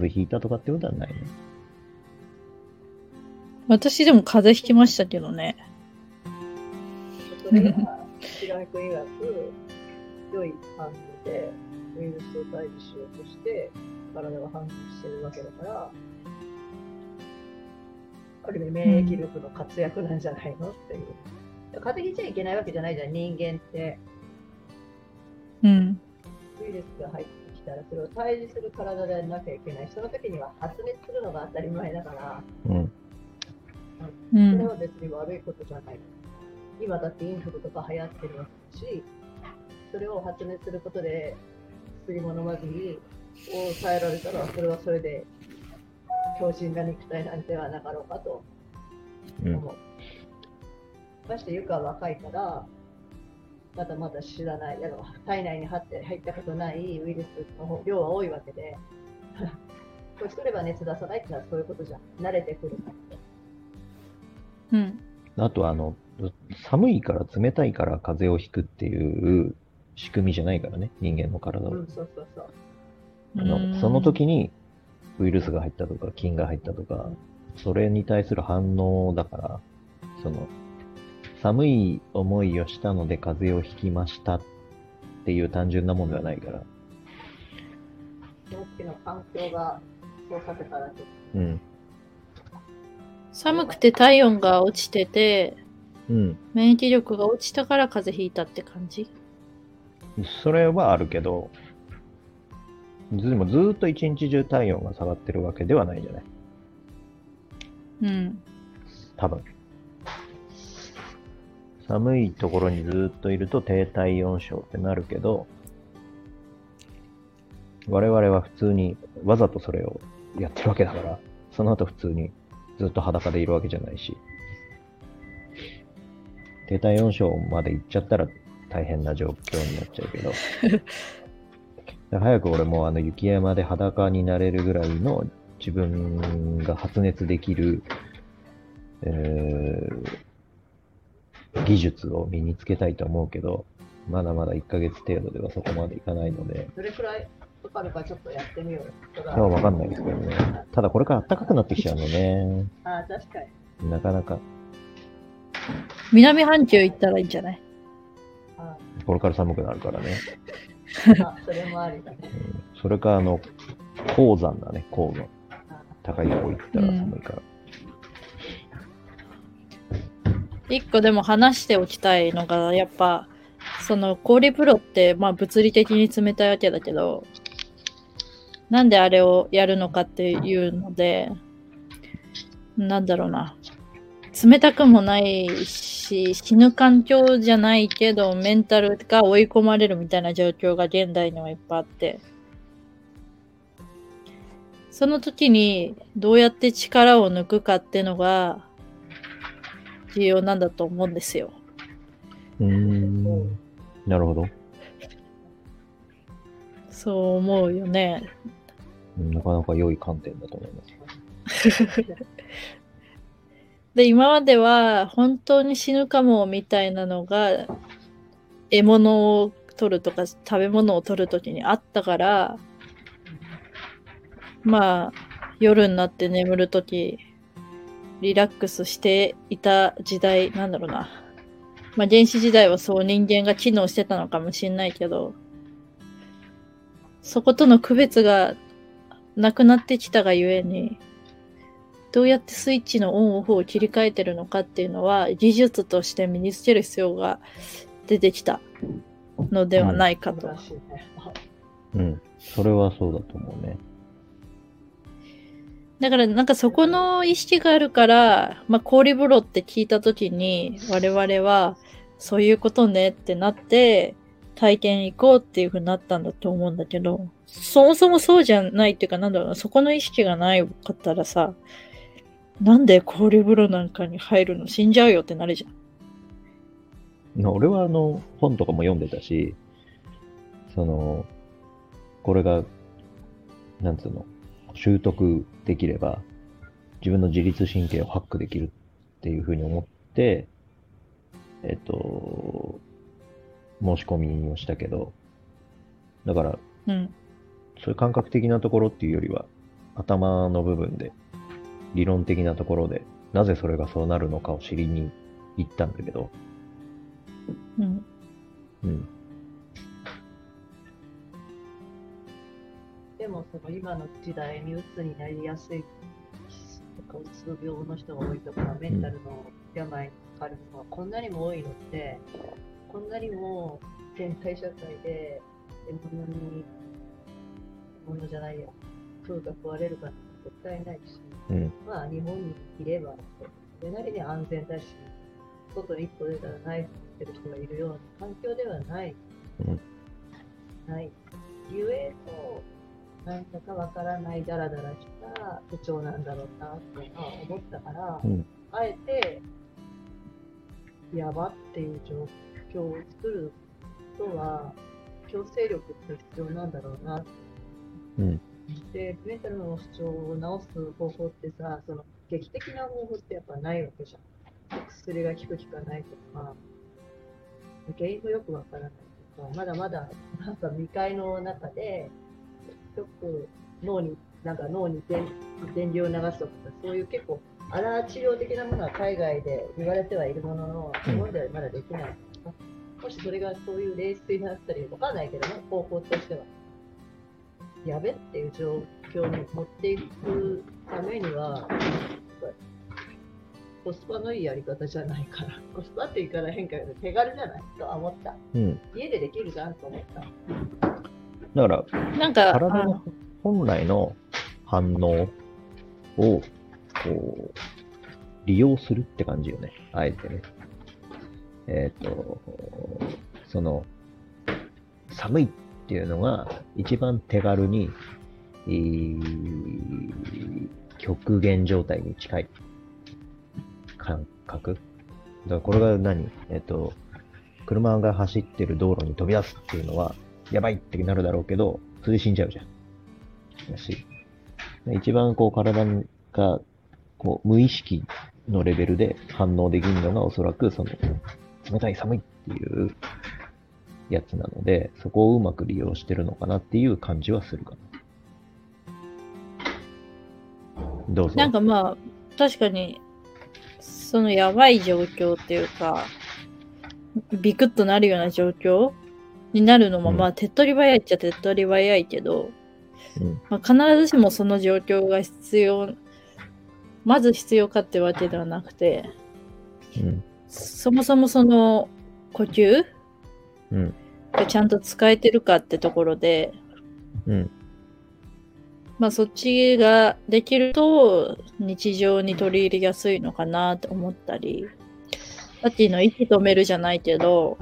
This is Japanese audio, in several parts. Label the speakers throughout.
Speaker 1: 風邪ひいたとかってことはないね。
Speaker 2: 私でも風邪ひきましたけどね。
Speaker 3: それが、白井君曰く、良い反応で、ウイルスを退治しようとして、体が反応してるわけだから、ある意味免疫力の活躍なんじゃないのっていう。風邪ひいちゃいけないわけじゃないじゃん、人間って。
Speaker 2: うん。
Speaker 3: ウイルスが入ってきたら、それを退治する体でなきゃいけない。その時には発熱するのが当たり前だから、
Speaker 1: うん。
Speaker 2: う
Speaker 3: それ
Speaker 2: ん。
Speaker 3: は別に悪いことじゃない。今だってインフルとか流行ってるし、それを発熱することで薬も飲まずに抑えられたら、それはそれで強靭な肉体なんではなかろうかと
Speaker 1: うん。
Speaker 3: 思う。ましてゆかは若いから、まだまだ知らない、あの体内に入って入ったことないウイルスの量は多いわけで、年取れば熱出さないってのはそういうことじゃん。慣れてくる。
Speaker 2: うん。
Speaker 1: あとあの、寒いから冷たいから風邪をひくっていう仕組みじゃないからね、人間の体は。
Speaker 3: うん、そうそうそう。
Speaker 1: あのその時にウイルスが入ったとか菌が入ったとか、それに対する反応だから、その、寒い思いをしたので風邪をひきましたっていう単純なもんではないから。
Speaker 3: う
Speaker 1: ん。
Speaker 2: 寒くて体温が落ちてて、
Speaker 1: うん。
Speaker 2: 免疫力が落ちたから風邪ひいたって感じ？
Speaker 1: それはあるけど、でもずーっと一日中体温が下がってるわけではないじゃない。
Speaker 2: うん。
Speaker 1: 多分。寒いところにずっといると低体温症ってなるけど、我々は普通にわざとそれをやってるわけだから、その後普通にずっと裸でいるわけじゃないし、低体温症まで行っちゃったら大変な状況になっちゃうけど、早く俺もあの雪山で裸になれるぐらいの自分が発熱できる、えー技術を身につけたいと思うけど、まだまだ1ヶ月程度ではそこまでいかないので、
Speaker 3: とどれくらいかかるかちょっとやってみようよ。
Speaker 1: わかんないですけどね。ただこれから暖かくなってきちゃうのね。
Speaker 3: ああ、確かに。
Speaker 1: なかなか、
Speaker 2: 南半球行ったらいいんじゃない？
Speaker 3: あ
Speaker 1: これから寒くなるからね。
Speaker 3: それもありだね。
Speaker 1: うん、それかあの、高山だね、高山。
Speaker 3: あ
Speaker 1: 高いとこ行ったら寒いから。
Speaker 2: 一個でも話しておきたいのが、やっぱ、その氷風呂って、まあ物理的に冷たいわけだけど、なんであれをやるのかっていうので、なんだろうな。冷たくもないし、死ぬ環境じゃないけど、メンタルが追い込まれるみたいな状況が現代にはいっぱいあって、その時にどうやって力を抜くかっていうのが重要なんだと思うんですよ。
Speaker 1: うーん。なるほど。
Speaker 2: そう思うよね。
Speaker 1: うんなかなか良い観点だと思います。
Speaker 2: で、今までは本当に死ぬかもみたいなのが、獲物を取るとか食べ物を取るときにあったから、まあ、夜になって眠るとき、リラックスしていた時代、なんだろうな。まあ、原始時代はそう人間が機能してたのかもしれないけど、そことの区別がなくなってきたがゆえに、どうやってスイッチのオンオフを切り替えてるのかっていうのは技術として身につける必要が出てきたのではないかと。
Speaker 1: うん。それはそうだと思うね。
Speaker 2: だからなんかそこの意識があるから、まあ、氷風呂って聞いた時に我々はそういうことねってなって体験行こうっていう風になったんだと思うんだけど、そもそもそうじゃないっていうかなんだろうな、そこの意識がないかったらさ、なんで氷風呂なんかに入るの？死んじゃうよってなるじゃん。
Speaker 1: 俺はあの、本とかも読んでたし、その、これが、なんつうの、習得できれば、自分の自律神経をハックできるっていうふうに思って、えっと、申し込みをしたけど、だから、
Speaker 2: うん。
Speaker 1: そういう感覚的なところっていうよりは、頭の部分で、理論的なところで、なぜそれがそうなるのかを知りに行ったんだけど、
Speaker 2: うん。
Speaker 1: うん。
Speaker 3: でもその今の時代に鬱になりやすいとかうつ病の人が多いとかメンタルの病にかかるのはこんなにも多いのってこんなにも現代社会で獲物にものじゃないや風が食われるかなんて絶対ないし
Speaker 1: うん。
Speaker 3: まあ日本にいればそれなりに安全だし外に一歩出たらナイフ持ってる人がいるような環境ではない、
Speaker 1: うん。
Speaker 3: ない。ゆえのなんだかわからないダラダラした不調なんだろうなっていうのは思ったから、
Speaker 1: うん
Speaker 3: あえてやばっていう状況を作ることは強制力って必要なんだろうなって
Speaker 1: うん。
Speaker 3: で、メンタルの不調を治す方法ってさ、その劇的な方法ってやっぱないわけじゃん。薬が効く効かないとか、原因もよくわからないとか、まだまだなんか未開の中で、よく脳に、なんか脳に電電流を流すとか、そういう結構、あら治療的なものは海外で言われてはいるものの、日本ではまだできない。もしそれがそういう冷水になったり、わかんないけどね、方法としては。やべっていう状況に持っていくためには、コスパのいいやり方じゃないから、コスパって言い方変かけど、手軽じゃないとは思った。
Speaker 1: うん。
Speaker 3: 家でできるじゃんと思った。
Speaker 1: だから、
Speaker 2: なんか、
Speaker 1: 体の本来の反応を、こう、利用するって感じよね。あえてね。えっ、と、その、寒いっていうのが一番手軽に、えー極限状態に近い感覚。だからこれが何？えっ、と、車が走ってる道路に飛び出すっていうのは、やばいってなるだろうけど、それで死んじゃうじゃん。だし、一番こう体が、こう無意識のレベルで反応できるのがおそらくその、冷たい寒いっていうやつなので、そこをうまく利用してるのかなっていう感じはするかな。どうぞ。
Speaker 2: なんかまあ、確かに、そのやばい状況っていうか、ビクッとなるような状況になるのも、
Speaker 1: うん
Speaker 2: まあ、手っ取り早いっちゃ手っ取り早いけど、
Speaker 1: うん
Speaker 2: まあ、必ずしもその状況が必要、まず必要かってわけではなくて、
Speaker 1: うん。
Speaker 2: そもそもその呼吸
Speaker 1: うん。
Speaker 2: がちゃんと使えてるかってところで、
Speaker 1: うん。
Speaker 2: まあそっちができると日常に取り入れやすいのかなって思ったり、さっきの息止めるじゃないけど、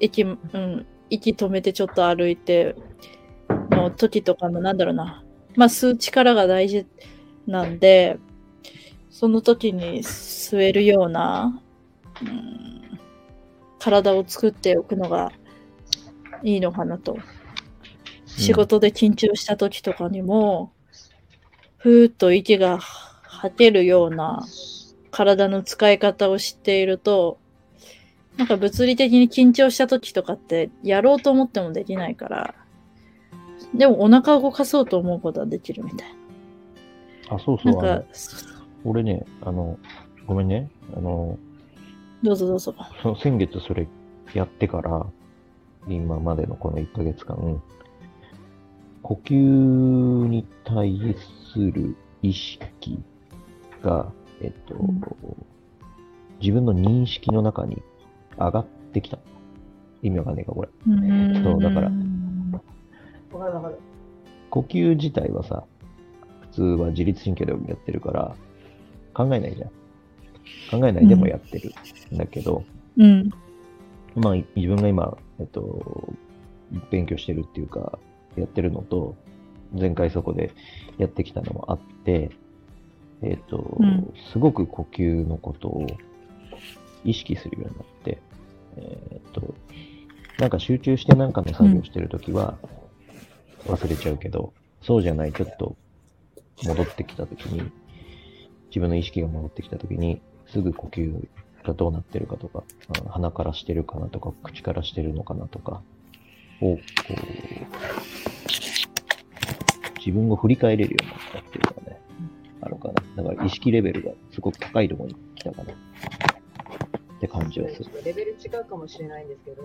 Speaker 2: 息、うん、息止めてちょっと歩いての時とかのなんだろうな、まあ吸う力が大事なんで、その時に吸えるような、うん、体を作っておくのがいいのかなと。仕事で緊張した時とかにも、ふーっと息が吐けるような体の使い方を知っていると、なんか物理的に緊張した時とかってやろうと思ってもできないから、でもお腹を動かそうと思うことはできるみたい
Speaker 1: あ、そうそ
Speaker 2: な。
Speaker 1: う。
Speaker 2: なんか
Speaker 1: 俺ね、あの、ごめんね。あの、
Speaker 2: どうぞどうぞ。
Speaker 1: その先月それやってから、今までのこの1ヶ月間、呼吸に対する意識が、えっと、
Speaker 2: うん
Speaker 1: 自分の認識の中に上がってきた。意味わかんないか、これ。そうだから
Speaker 3: わかるわかる。
Speaker 1: 呼吸自体はさ、普通は自律神経でやってるから、考えないじゃん。考えないでもやってるんだけど、
Speaker 2: うん。
Speaker 1: まあ、自分が今、えっと、勉強してるっていうか、やってるのと、前回そこでやってきたのもあって、えっと、
Speaker 2: うん
Speaker 1: すごく呼吸のことを意識するようになって、えっと、なんか集中してなんかの作業してるときは忘れちゃうけど、そうじゃない、ちょっと戻ってきたときに、自分の意識が戻ってきたときに、すぐ呼吸がどうなってるかとか、鼻からしてるかなとか、口からしてるのかなとか、を、こう、自分を振り返れるようになったっていうのがね、あるかな。だから意識レベルがすごく高いところに来たかな。って感じはする。
Speaker 3: レベル違うかもしれないんですけど、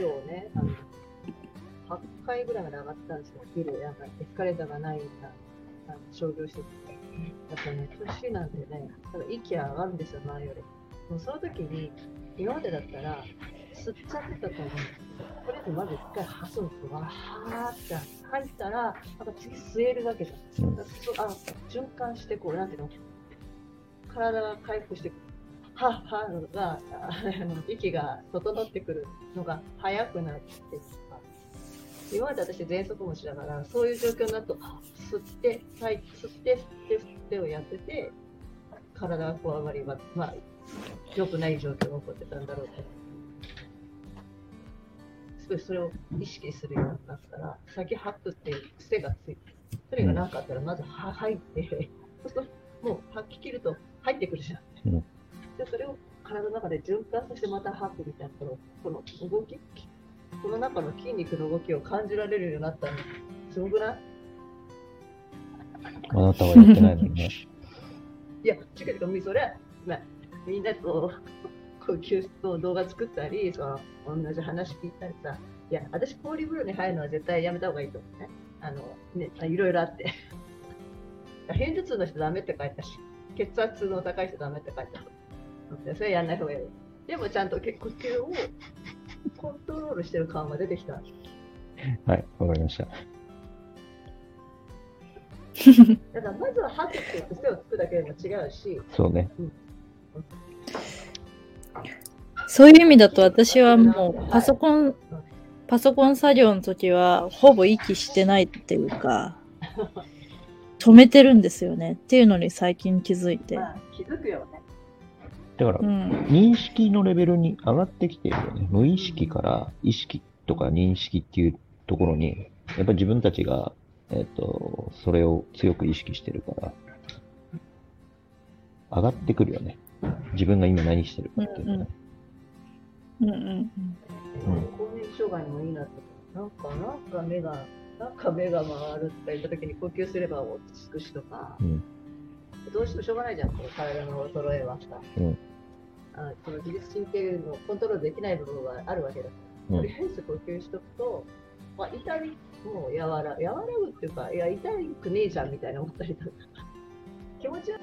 Speaker 3: 今日ね、あの8階ぐらいまで上がったんですよ、ビル、なんかエスカレーターがないようなあの商業施設で。やっぱね、年なんでね、ただ息上がるんですよ、前より。もうその時に、今までだったら、吸っちゃってたと思うんですとりあえずまず一回吐くんですよ。わーって吐いたら、また次吸えるだけじゃん。あ循環して、こう、なんていうの、体が回復してくる。ははのが、あの息が整ってくるのが早くなってきた。今まで私、喘息持ちだから、そういう状況になると、吸って、はい、吸って、吸って、吸ってをやってて、体がこわばりは、まあ、良くない状況が起こってたんだろうと。すごいそれを意識するようになったら、先吐くっていう癖がついて、それがなかったら、まずは吐いて、そうすると、もう吐き切ると入ってくるじゃん。
Speaker 1: うん
Speaker 3: で、それを体の中で循環させてまた吐くみたいな、このこの動き、この中の筋肉の動きを感じられるようになったの、すごくない？
Speaker 1: あなたはやってないのにね。
Speaker 3: いや、違う違う、それは、まあ、みんなと呼吸と動画作ったり、その同じ話聞いたりさ、いや、私、氷風呂に入るのは絶対やめた方がいいと思うね。あの、ね、あいろいろあって。偏頭痛の人ダメって書いたし、血圧の高い人ダメって書いた。でそれやんない方がいい。でもちゃんと呼吸をコントロールしてる感が出てきた。
Speaker 1: はい、わかりました。
Speaker 3: だからまずは吐くっていう癖をつくだけでも違うし、
Speaker 1: そうね。
Speaker 2: そういう意味だと私はもうパソコン、パソコン作業の時はほぼ息してないっていうか、止めてるんですよねっていうのに最近気づいて。
Speaker 3: まあ、気づくよね。
Speaker 1: だから
Speaker 2: う、ん。
Speaker 1: 認識のレベルに上がってきてるよね。無意識から意識とか認識っていうところに、やっぱり自分たちが、えっ、と、それを強く意識してるから、上がってくるよね。自分が今何してるかっていうのね。
Speaker 2: うんうんうん。
Speaker 1: うん
Speaker 3: 更年期障害にもいいなって。なんか、なんか目が、なんか目が回るとか言った時に呼吸すれば落ち着くしとか、
Speaker 1: うん
Speaker 3: どうしてもしょうがないじゃん、体の衰えはさ。
Speaker 1: うん。
Speaker 3: あその自律神経のコントロールできない部分はあるわけだから、
Speaker 1: うん。
Speaker 3: とりあえず呼吸しとくと、まあ、痛みも和ら和らぐっていうか、いや、痛くねえじゃんみたいな思ったりとか、気持ちは